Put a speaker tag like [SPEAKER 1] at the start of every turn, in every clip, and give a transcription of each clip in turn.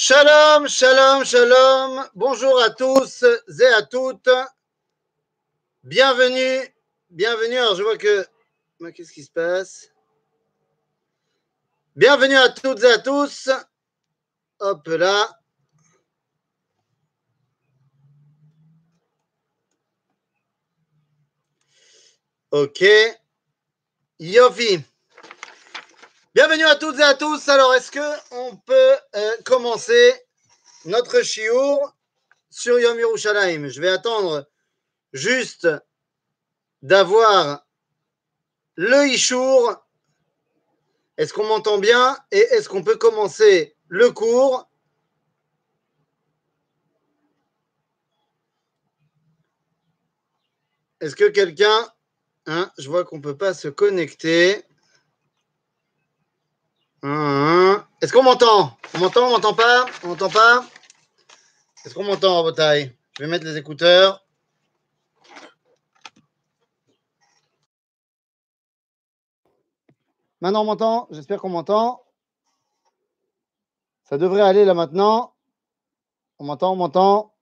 [SPEAKER 1] Shalom, shalom, shalom. Bonjour à tous et à toutes. Bienvenue, bienvenue. Alors, je vois que. Qu'est-ce qui se passe? Bienvenue à toutes et à tous. Hop là. Ok. Yofi. Bienvenue à toutes et à tous. Alors, est-ce que on peut euh, commencer notre chiour sur Yom Yerushalayim? Je vais attendre juste d'avoir le Ishour. Est-ce qu'on m'entend bien? Et est-ce qu'on peut commencer le cours? Est-ce que quelqu'un... hein, je vois qu'on ne peut pas se connecter. Est-ce qu'on m'entend? On m'entend On m'entend pas? On m'entend pas? Est-ce qu'on m'entend, Botaille Je vais mettre les écouteurs. Maintenant, on m'entend? J'espère qu'on m'entend. Ça devrait aller là maintenant. On m'entend On m'entend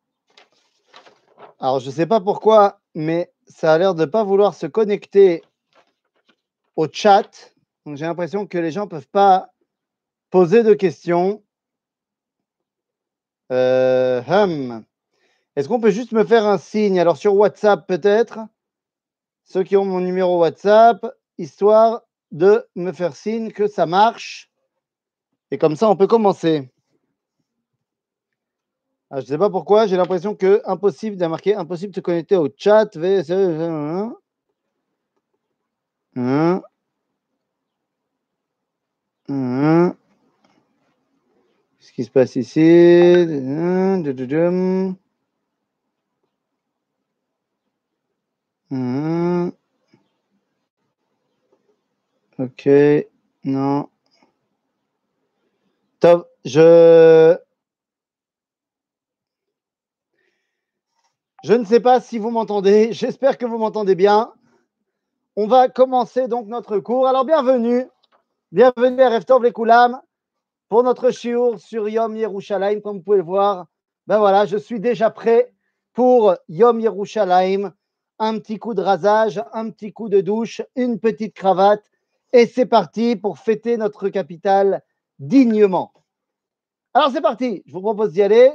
[SPEAKER 1] Alors, je ne sais pas pourquoi, mais ça a l'air de ne pas vouloir se connecter au chat. Donc, j'ai l'impression que les gens ne peuvent pas poser de questions. Euh, hum. Est-ce qu'on peut juste me faire un signe? Alors, sur WhatsApp, peut-être Ceux qui ont mon numéro WhatsApp, histoire de me faire signe que ça marche. Et comme ça, on peut commencer. Ah, je ne sais pas pourquoi, j'ai l'impression que impossible de marquer impossible de se connecter au chat. VS, hein. Qu'est-ce qui se passe ici Hein. Hein. Ok, non. Top, je... Ne sais pas si vous m'entendez. J'espère que vous m'entendez bien. On va commencer donc notre cours. Alors, bienvenue. Bienvenue à Reftov les pour notre shiur sur Yom Yerushalayim. Comme vous pouvez le voir, ben voilà, je suis déjà prêt pour Yom Yerushalayim. Un petit coup de rasage, un petit coup de douche, une petite cravate. Et c'est parti pour fêter notre capitale dignement. Alors, c'est parti. Je vous propose d'y aller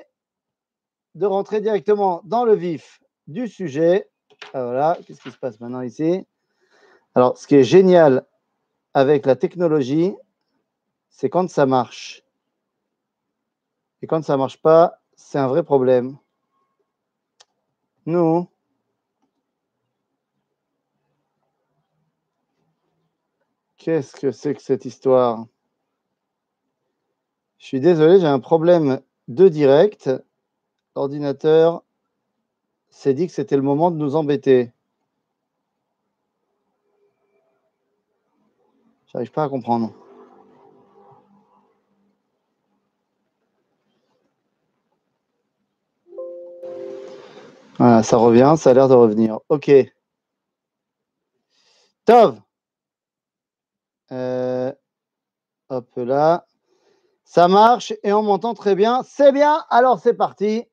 [SPEAKER 1] de rentrer directement dans le vif du sujet. Ah, voilà, qu'est-ce qui se passe maintenant ici? Alors, ce qui est génial avec la technologie, c'est quand ça marche. Et quand ça ne marche pas, c'est un vrai problème. Nous, qu'est-ce que c'est que cette histoire? Je suis désolé, j'ai un problème de direct l'ordinateur s'est dit que c'était le moment de nous embêter. J'arrive pas à comprendre. Voilà, ça revient, ça a l'air de revenir. Ok. Tov. Euh, hop là. Ça marche et on m'entend très bien. C'est bien. Alors c'est parti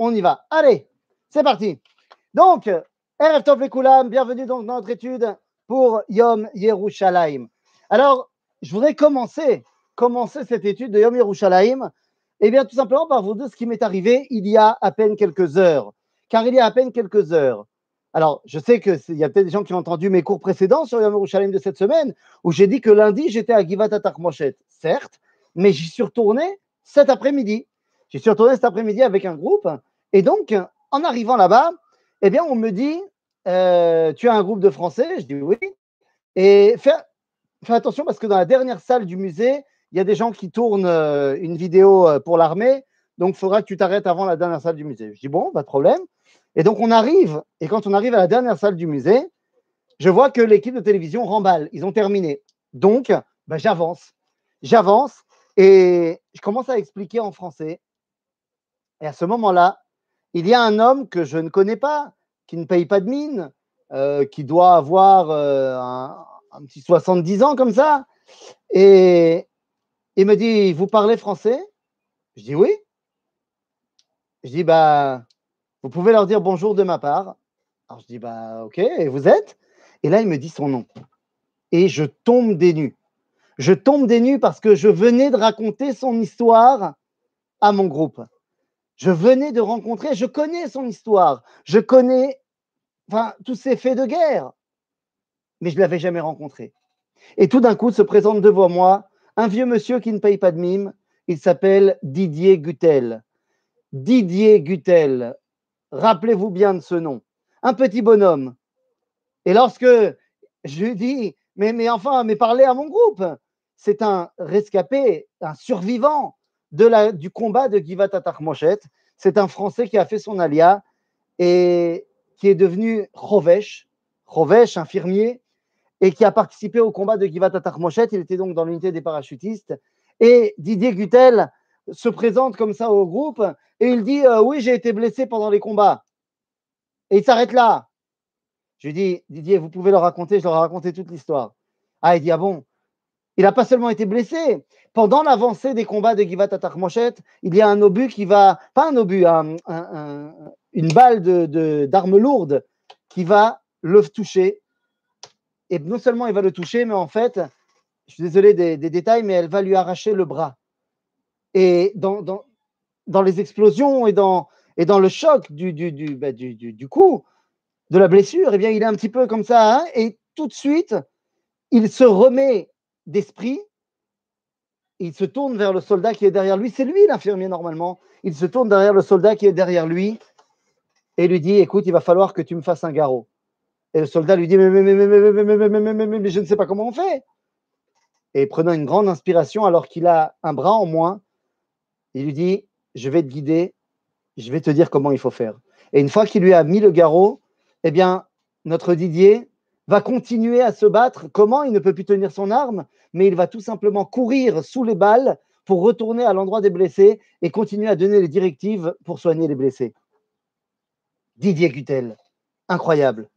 [SPEAKER 1] on y va. Allez, c'est parti. Donc, Erev Tov Koulam, bienvenue donc dans notre étude pour Yom Yerushalayim. Alors, je voudrais commencer, commencer cette étude de Yom Yerushalayim, eh bien, tout simplement par vous dire ce qui m'est arrivé il y a à peine quelques heures. Car il y a à peine quelques heures. Alors, je sais qu'il y a peut-être des gens qui ont entendu mes cours précédents sur Yom Yerushalayim de cette semaine, où j'ai dit que lundi, j'étais à Givat Moshet, certes, mais j'y suis retourné cet après-midi. J'y suis retourné cet après-midi avec un groupe et donc, en arrivant là-bas, eh bien, on me dit euh, Tu as un groupe de Français? Je dis oui. Et fais, fais, attention parce que dans la dernière salle du musée, il y a des gens qui tournent euh, une vidéo euh, pour l'armée. Donc, il faudra que tu t'arrêtes avant la dernière salle du musée. Je dis Bon, pas de problème. Et donc, on arrive. Et quand on arrive à la dernière salle du musée, je vois que l'équipe de télévision remballe. Ils ont terminé. Donc, ben, j'avance. J'avance et je commence à expliquer en français. Et à ce moment-là, il y a un homme que je ne connais pas, qui ne paye pas de mine, euh, qui doit avoir euh, un, petit 70 ans comme ça, et il me dit, vous parlez français? Je dis oui. Je dis, bah, vous pouvez leur dire bonjour de ma part. Alors je dis, bah, ok, et vous êtes? Et là, il me dit son nom. Et je tombe des nues. Je tombe des nues parce que je venais de raconter son histoire à mon groupe. Je venais de rencontrer, je connais son histoire, je connais enfin, tous ces faits de guerre, mais je ne l'avais jamais rencontré. Et tout d'un coup se présente devant moi un vieux monsieur qui ne paye pas de mime, il s'appelle Didier Gutel. Didier Gutel, rappelez-vous bien de ce nom, un petit bonhomme. Et lorsque je lui dis, mais, enfin, mais parlez à mon groupe, c'est un rescapé, un survivant de la, du combat de Givat Moshet. C'est un Français qui a fait son alia et qui est devenu Chovesh, Chovesh, infirmier, et qui a participé au combat de Givat Moshet. Il était donc dans l'unité des parachutistes. Et Didier Gutel se présente comme ça au groupe et il dit euh, Oui, j'ai été blessé pendant les combats. Et il s'arrête là. Je lui dis Didier, vous pouvez leur raconter, je leur ai raconté toute l'histoire. Ah, il dit Ah bon? Il n'a pas seulement été blessé. Pendant l'avancée des combats de Givat Moshet, il y a un obus qui va, pas un obus, une balle d'arme de, lourde qui va le toucher. Et non seulement il va le toucher, mais en fait, je suis désolé des, détails, mais elle va lui arracher le bras. Et dans, dans les explosions et dans, et dans le choc du, du, du, du, du coup, de la blessure, eh bien, il est un petit peu comme ça. Et tout de suite, il se remet d'esprit. Il se tourne vers le soldat qui est derrière lui. C'est lui l'infirmier normalement. Il se tourne derrière le soldat qui est derrière lui et lui dit Écoute, il va falloir que tu me fasses un garrot. Et le soldat lui dit Mais, mais, mais, mais je ne sais pas comment on fait. Et prenant une grande inspiration, alors qu'il a un bras en moins, il lui dit je vais te guider, je vais te dire comment il faut faire. Et une fois qu'il lui a mis le garrot, eh bien, notre Didier va continuer à se battre. Comment? Il ne peut plus tenir son arme, mais il va tout simplement courir sous les balles pour retourner à l'endroit des blessés et continuer à donner les directives pour soigner les blessés. Didier Gutel, incroyable.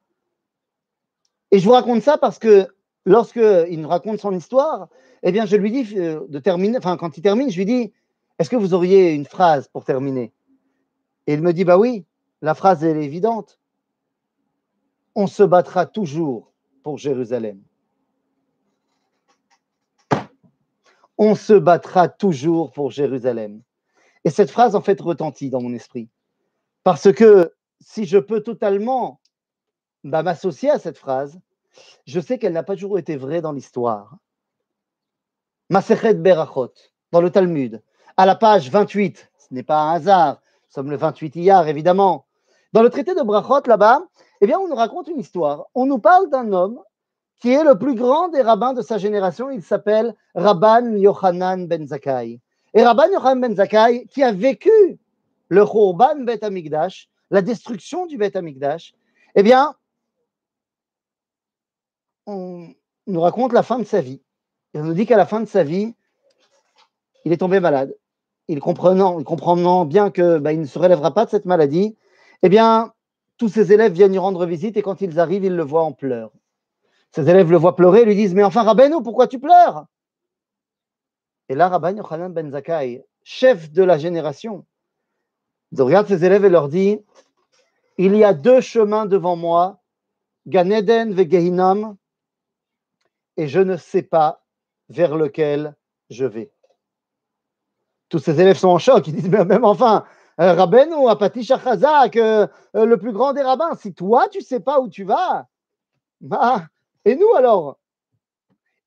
[SPEAKER 1] Et je vous raconte ça parce que lorsqu'il nous raconte son histoire, eh bien, je lui dis euh, de terminer, enfin, quand il termine, je lui dis Est-ce que vous auriez une phrase pour terminer? Et il me dit Bah oui, la phrase est évidente. On se battra toujours pour Jérusalem. On se battra toujours pour Jérusalem. Et cette phrase, en fait, retentit dans mon esprit. Parce que si je peux totalement bah, m'associer à cette phrase, je sais qu'elle n'a pas toujours été vraie dans l'histoire. Berachot, dans le Talmud, à la page 28, ce n'est pas un hasard, nous sommes le 28 Iyar, évidemment. Dans le traité de Brachot, là-bas, eh bien, on nous raconte une histoire. On nous parle d'un homme qui est le plus grand des rabbins de sa génération. Il s'appelle Rabban Yochanan ben Zakkai. Et Rabban Yochanan ben Zakkai, qui a vécu le Khurban Bet Amigdash, la destruction du Bet Amigdash, eh bien, on nous raconte la fin de sa vie. On nous dit qu'à la fin de sa vie, il est tombé malade. Il comprenant, il comprenant bien que bah, il ne se relèvera pas de cette maladie, eh bien, tous ses élèves viennent lui rendre visite et quand ils arrivent, ils le voient en pleurs. Ses élèves le voient pleurer et lui disent Mais enfin, Rabbeinu, pourquoi tu pleures? Et là, Rabban Yochanan ben Zakkai, chef de la génération, regarde ses élèves et leur dit Il y a deux chemins devant moi, Ganeden ve Gehinam, et je ne sais pas vers lequel je vais. Tous ces élèves sont en choc, ils disent, mais même enfin, euh, ou Apati Shachazak, euh, euh, le plus grand des rabbins, si toi tu ne sais pas où tu vas, bah, et nous alors?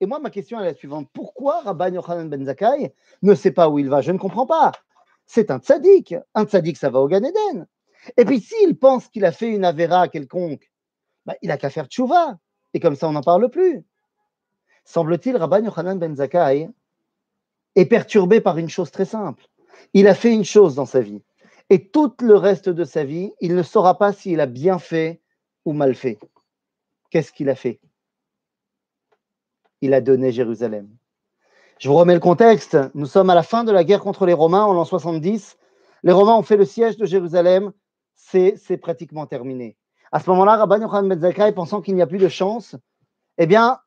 [SPEAKER 1] Et moi, ma question est la suivante pourquoi Rabban Yochanan Ben Zakkai ne sait pas où il va? Je ne comprends pas. C'est un tzaddik. Un tzaddik, ça va au Gan Eden. Et puis, s'il pense qu'il a fait une avéra quelconque, bah, il n'a qu'à faire tchouva. Et comme ça, on n'en parle plus semble-t-il, Rabban Yochanan ben Zakkai est perturbé par une chose très simple. Il a fait une chose dans sa vie. Et tout le reste de sa vie, il ne saura pas s'il a bien fait ou mal fait. Qu'est-ce qu'il a fait? Il a donné Jérusalem. Je vous remets le contexte. Nous sommes à la fin de la guerre contre les Romains en l'an 70. Les Romains ont fait le siège de Jérusalem. C'est pratiquement terminé. À ce moment-là, Rabban Yochanan ben Zakkai, pensant qu'il n'y a plus de chance, eh bien,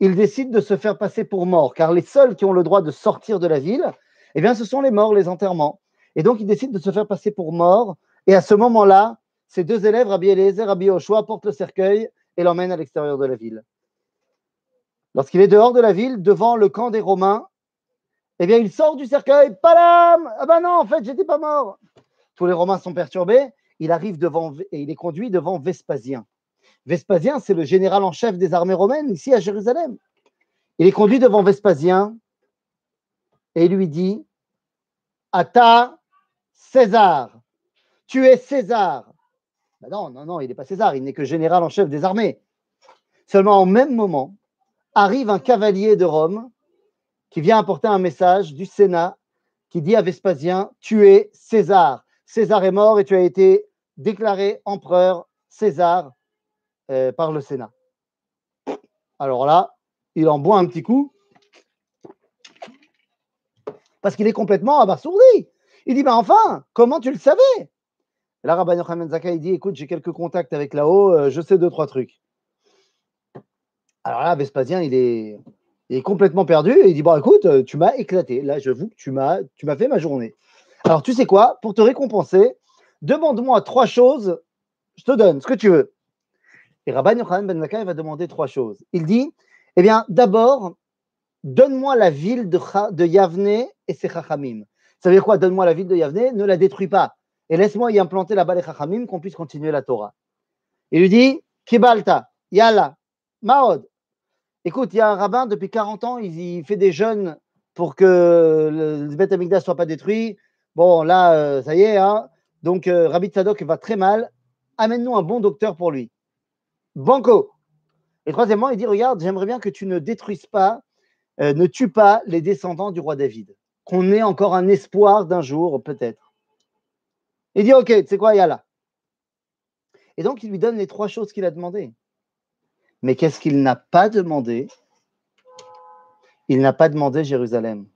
[SPEAKER 1] il décide de se faire passer pour mort, car les seuls qui ont le droit de sortir de la ville, Eh bien, ce sont les morts, les enterrements. Et donc, il décide de se faire passer pour mort. Et à ce moment-là, ses deux élèves, Rabbi Eliezer, Rabbi Oshua, portent le cercueil et l'emmènent à l'extérieur de la ville. Lorsqu'il est dehors de la ville, devant le camp des Romains, eh bien, il sort du cercueil, palam Ah ben non, en fait, j'étais pas mort. Tous les Romains sont perturbés. Il arrive devant et il est conduit devant Vespasien. Vespasien, c'est le général en chef des armées romaines ici à Jérusalem. Il est conduit devant Vespasien et il lui dit Ata César, tu es César. Ben non, non, non, il n'est pas César, il n'est que général en chef des armées. Seulement, au même moment, arrive un cavalier de Rome qui vient apporter un message du Sénat qui dit à Vespasien Tu es César. César est mort et tu as été déclaré empereur César euh, par le Sénat. Alors là, il en boit un petit coup parce qu'il est complètement abasourdi. Il dit, bah enfin, comment tu le savais? Là, Rabbi Yochanan Zaka, il dit, écoute, j'ai quelques contacts avec là-haut, euh, je sais deux, trois trucs. Alors là, Vespasien, il est, complètement perdu et il dit, bon, écoute, euh, tu m'as éclaté. Là, j'avoue que tu m'as fait ma journée. Alors, tu sais quoi? Pour te récompenser, demande-moi trois choses, je te donne ce que tu veux. Et Rabban Yochanan Ben Zakkai va demander trois choses. Il dit, eh bien, d'abord, donne-moi la ville de, de Yavne et ses chachamim. Ça veut dire quoi Donne-moi la ville de Yavne, ne la détruis pas. Et laisse-moi y implanter là-bas les chachamim, qu'on puisse continuer la Torah. Il lui dit, Kibalta, Yalla, Maod. Écoute, il y a un rabbin, depuis 40 ans, il, fait des jeûnes pour que le Beth ne soit pas détruit. Bon, là, euh, ça y est, hein. donc euh, Rabbi Tzadok va très mal. Amène-nous un bon docteur pour lui. Banco. Et troisièmement, il dit Regarde, j'aimerais bien que tu ne détruises pas, euh, ne tues pas les descendants du roi David. Qu'on ait encore un espoir d'un jour, peut-être. Il dit Ok, tu sais quoi, là. Et donc, il lui donne les trois choses qu'il a demandées. Mais qu'est-ce qu'il n'a pas demandé? Il n'a pas demandé Jérusalem.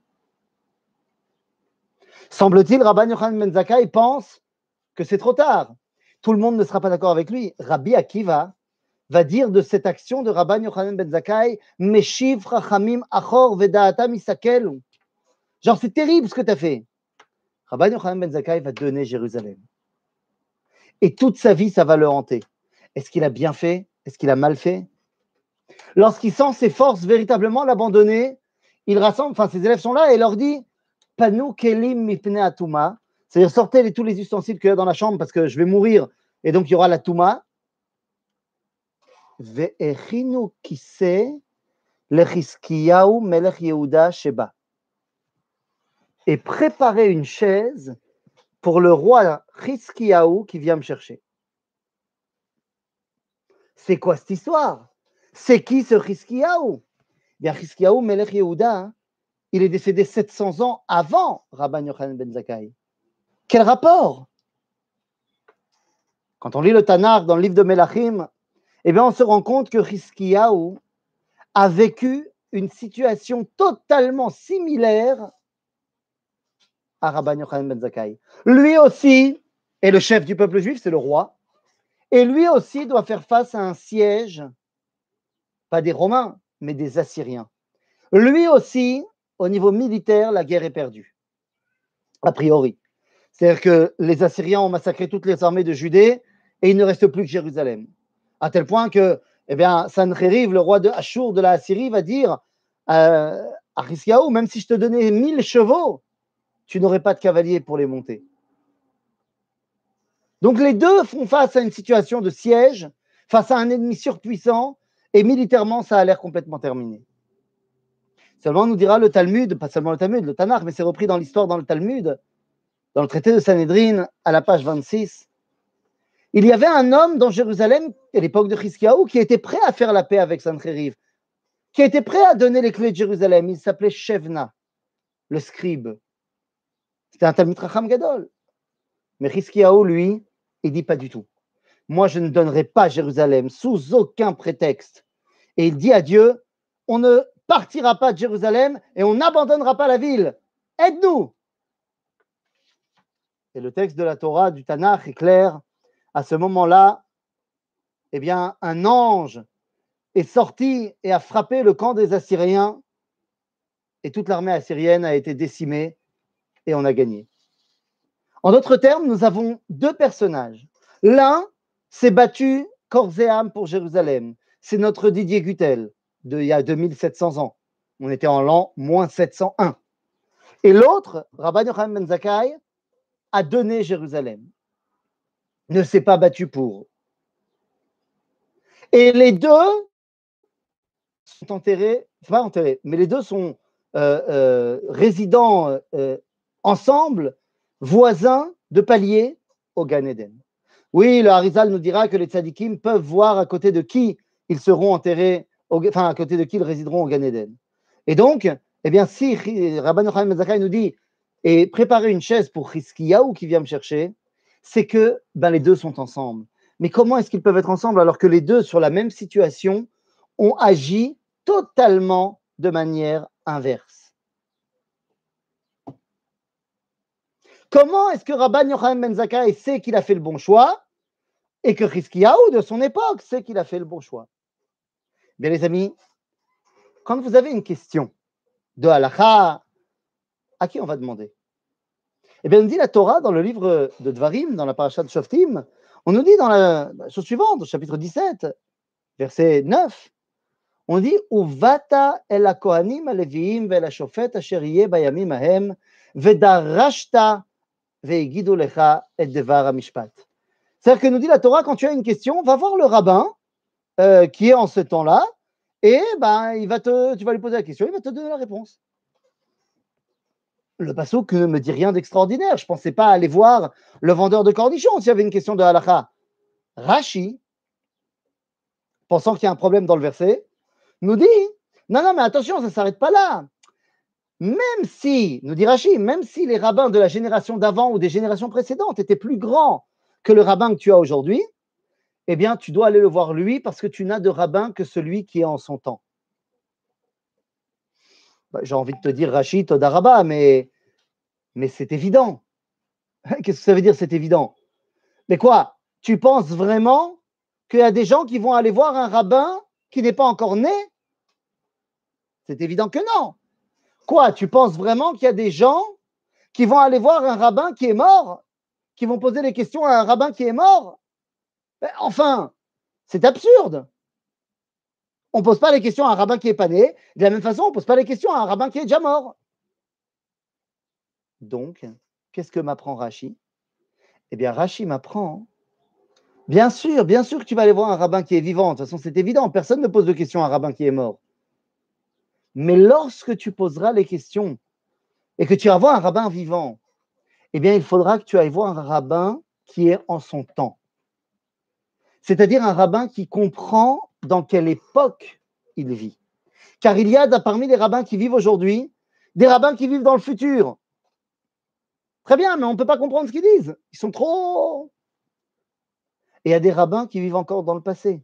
[SPEAKER 1] Semble-t-il, Rabban Yochanan Ben pense que c'est trop tard. Tout le monde ne sera pas d'accord avec lui. Rabbi Akiva va dire de cette action de Rabban Yochanan Ben Zakkai, Meshiv Rachamim Achor Vedaatam Isakelu. Genre, c'est terrible ce que tu as fait. Rabban Yochanan Ben Zakkai va donner Jérusalem. Et toute sa vie, ça va le hanter. Est-ce qu'il a bien fait? Est-ce qu'il a mal fait? Lorsqu'il sent ses forces véritablement l'abandonner, il rassemble, enfin ses élèves sont là et leur dit Panou kelim mipne atuma, c'est-à-dire sortez tous les ustensiles qu'il y a dans la chambre parce que je vais mourir et donc il y aura la touma. Sheba. Et préparez une chaise pour le roi Chiskiyahu qui vient me chercher. C'est quoi cette histoire? C'est qui ce Chiskiyahu Bien, Chiskiyahu Melech Yehuda, hein, il est décédé 700 ans avant Rabban Yochanan ben Zakkai. Quel rapport? Quand on lit le Tanakh dans le livre de Melachim, eh on se rend compte que Hiskiyahu a vécu une situation totalement similaire à Rabban Yochanan ben Zakkai. Lui aussi est le chef du peuple juif, c'est le roi, et lui aussi doit faire face à un siège, pas des Romains, mais des Assyriens. Lui aussi au niveau militaire, la guerre est perdue, a priori. C'est-à-dire que les Assyriens ont massacré toutes les armées de Judée et il ne reste plus que Jérusalem. À tel point que, eh bien, Sancheriv, le roi de Ashur de la Assyrie, va dire euh, à Hiskiaou, même si je te donnais mille chevaux, tu n'aurais pas de cavaliers pour les monter. Donc les deux font face à une situation de siège, face à un ennemi surpuissant, et militairement, ça a l'air complètement terminé. Seulement, nous dira le Talmud, pas seulement le Talmud, le Tanakh, mais c'est repris dans l'histoire dans le Talmud, dans le traité de Sanhedrin, à la page 26. Il y avait un homme dans Jérusalem, à l'époque de Chiskiaou, qui était prêt à faire la paix avec Sancheriv, qui était prêt à donner les clés de Jérusalem. Il s'appelait Shevna, le scribe. C'était un Talmud Racham Gadol. Mais Chiskiaou, lui, il dit pas du tout. Moi, je ne donnerai pas Jérusalem sous aucun prétexte. Et il dit à Dieu, on ne partira pas de Jérusalem et on n'abandonnera pas la ville. Aide-nous. Et le texte de la Torah, du Tanakh, est clair. À ce moment-là, eh un ange est sorti et a frappé le camp des Assyriens et toute l'armée assyrienne a été décimée et on a gagné. En d'autres termes, nous avons deux personnages. L'un s'est battu corps et âme pour Jérusalem. C'est notre Didier Gutel, de, il y a 2700 ans. On était en l'an moins 701. Et l'autre, Rabban Yochanan Ben Zakkai, a donné Jérusalem, ne s'est pas battu pour. Et les deux sont enterrés, pas enterrés, mais les deux sont euh, euh, résidents euh, ensemble, voisins de paliers au Gan Eden. Oui, le Harizal nous dira que les tzadikim peuvent voir à côté de qui ils seront enterrés, enfin à côté de qui ils résideront au Gan Eden. Et donc, eh bien, si Rabban Yochanan Mezakai nous dit et préparer une chaise pour Hiskiyahu qui vient me chercher, c'est que ben, les deux sont ensemble. Mais comment est-ce qu'ils peuvent être ensemble alors que les deux, sur la même situation, ont agi totalement de manière inverse? Comment est-ce que Rabban Yochanan Ben Zakkai sait qu'il a fait le bon choix et que Hiskiyahu de son époque sait qu'il a fait le bon choix? Bien les amis, quand vous avez une question de halakha, à qui on va demander? Eh bien, on dit la Torah dans le livre de Dvarim, dans la paracha de Shoftim, on nous dit dans la chose suivante, au chapitre 17, verset 9, on dit Uvata el bayamim ahem lecha devar. C'est-à-dire que nous dit la Torah, quand tu as une question, va voir le rabbin euh, qui est en ce temps-là, et ben, il va te, tu vas lui poser la question, il va te donner la réponse. Le que ne me dit rien d'extraordinaire. Je ne pensais pas aller voir le vendeur de cornichons s'il y avait une question de halakha. Rashi, pensant qu'il y a un problème dans le verset, nous dit Non, non, mais attention, ça ne s'arrête pas là. Même si, nous dit Rashi, même si les rabbins de la génération d'avant ou des générations précédentes étaient plus grands que le rabbin que tu as aujourd'hui, eh bien, tu dois aller le voir lui parce que tu n'as de rabbin que celui qui est en son temps. Bah, j'ai envie de te dire Rachid, Todaraba, mais, mais c'est évident. Qu'est-ce que ça veut dire, c'est évident? Mais quoi Tu penses vraiment qu'il y a des gens qui vont aller voir un rabbin qui n'est pas encore né? C'est évident que non. Quoi Tu penses vraiment qu'il y a des gens qui vont aller voir un rabbin qui est mort Qui vont poser des questions à un rabbin qui est mort? Ben, Enfin, c'est absurde. On ne pose pas les questions à un rabbin qui est pas né. De la même façon, on ne pose pas les questions à un rabbin qui est déjà mort. Donc, qu'est-ce que m'apprend Rachi Eh bien, Rachi m'apprend. Bien sûr, bien sûr que tu vas aller voir un rabbin qui est vivant. De toute façon, c'est évident. Personne ne pose de questions à un rabbin qui est mort. Mais lorsque tu poseras les questions et que tu vas voir un rabbin vivant, eh bien, il faudra que tu ailles voir un rabbin qui est en son temps. C'est-à-dire un rabbin qui comprend dans quelle époque il vit. Car il y a parmi les rabbins qui vivent aujourd'hui des rabbins qui vivent dans le futur. Très bien, mais on ne peut pas comprendre ce qu'ils disent. Ils sont trop. Et il y a des rabbins qui vivent encore dans le passé,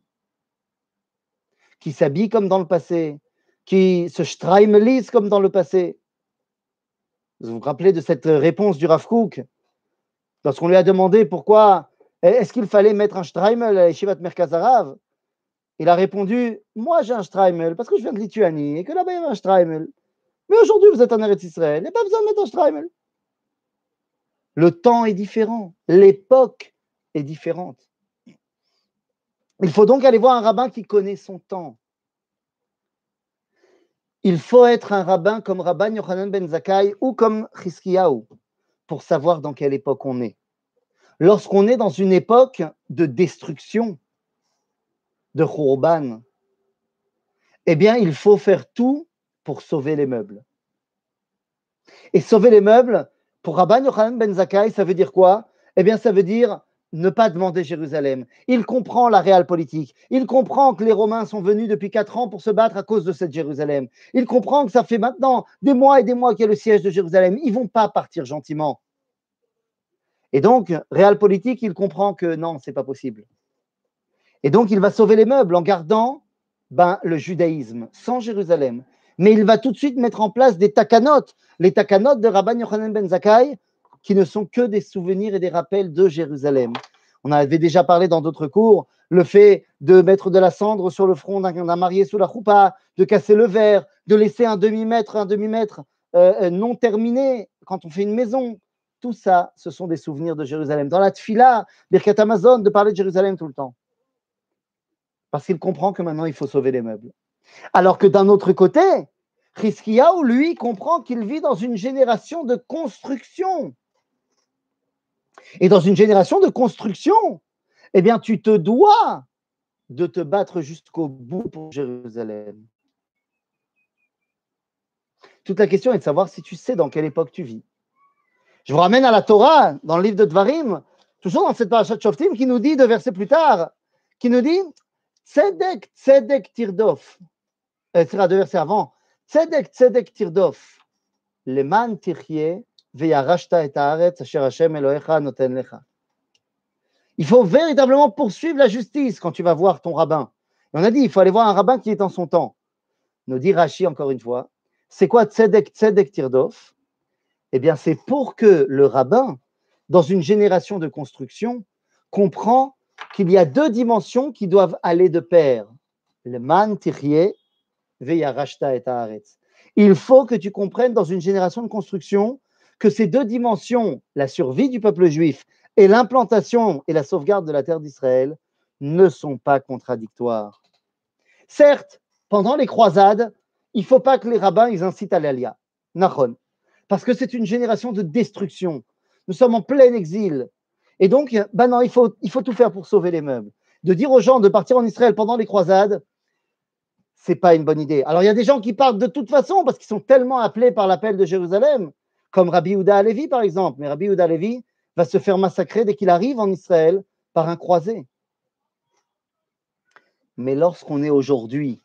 [SPEAKER 1] qui s'habillent comme dans le passé, qui se streimelisent comme dans le passé. Vous vous rappelez de cette réponse du Rav Kook lorsqu'on lui a demandé pourquoi est-ce qu'il fallait mettre un streimel à Yeshivat Merkazarav il a répondu Moi, j'ai un Streimel parce que je viens de Lituanie et que là-bas, il y avait un Streimel. Mais aujourd'hui, vous êtes en Eretz Israël. A pas besoin de mettre un Streimel. Le temps est différent. L'époque est différente. Il faut donc aller voir un rabbin qui connaît son temps. Il faut être un rabbin comme Rabban Yochanan ben Zakkai ou comme Chizkiyahu pour savoir dans quelle époque on est. Lorsqu'on est dans une époque de destruction, de Khurban, eh bien, il faut faire tout pour sauver les meubles. Et sauver les meubles, pour Rabban Yochanan ben Zakkai, ça veut dire quoi? Eh bien, ça veut dire ne pas demander Jérusalem. Il comprend la réelle politique. Il comprend que les Romains sont venus depuis quatre ans pour se battre à cause de cette Jérusalem. Il comprend que ça fait maintenant des mois et des mois qu'il y a le siège de Jérusalem. Ils vont pas partir gentiment. Et donc, réel politique, il comprend que non, c'est pas possible. Et donc, il va sauver les meubles en gardant ben, le judaïsme sans Jérusalem. Mais il va tout de suite mettre en place des takanot, les takanot de Rabban Yochanan ben Zakkai, qui ne sont que des souvenirs et des rappels de Jérusalem. On avait déjà parlé dans d'autres cours, le fait de mettre de la cendre sur le front d'un marié sous la choupa, de casser le verre, de laisser un demi-mètre, un demi-mètre euh, euh, non terminé, quand on fait une maison, tout ça, ce sont des souvenirs de Jérusalem. Dans la Tfila, Birkat Amazon, de parler de Jérusalem tout le temps. Parce qu'il comprend que maintenant, il faut sauver les meubles. Alors que d'un autre côté, Hiskiyahu, lui, comprend qu'il vit dans une génération de construction. Et dans une génération de construction, eh bien, tu te dois de te battre jusqu'au bout pour Jérusalem. Toute la question est de savoir si tu sais dans quelle époque tu vis. Je vous ramène à la Torah, dans le livre de Dvarim, toujours dans cette parashat Shoftim, qui nous dit, deux versets plus tard, qui nous dit Tzedek, Tzedek Tirdof. Euh, avant. Tzedek, Tzedek Tirdof. Et Hashem noten lecha. Il faut véritablement poursuivre la justice quand tu vas voir ton rabbin. on a dit, il faut aller voir un rabbin qui est en son temps. Nous dit Rashi encore une fois, c'est quoi Tzedek Tzedek Tirdof? Eh bien, c'est pour que le rabbin, dans une génération de construction, comprend qu'il y a deux dimensions qui doivent aller de pair. Le man et. Il faut que tu comprennes dans une génération de construction que ces deux dimensions, la survie du peuple juif et l'implantation et la sauvegarde de la terre d'Israël, ne sont pas contradictoires. Certes, pendant les croisades, il ne faut pas que les rabbins ils incitent à l'alia, parce que c'est une génération de destruction. Nous sommes en plein exil. Et donc, ben non, il faut, tout faire pour sauver les meubles. De dire aux gens de partir en Israël pendant les croisades, c'est pas une bonne idée. Alors, il y a des gens qui partent de toute façon parce qu'ils sont tellement appelés par l'appel de Jérusalem, comme Rabbi Houda Alevi, par exemple. Mais Rabbi Houda Alevi va se faire massacrer dès qu'il arrive en Israël par un croisé. Mais lorsqu'on est aujourd'hui,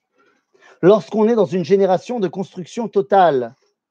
[SPEAKER 1] lorsqu'on est dans une génération de construction totale,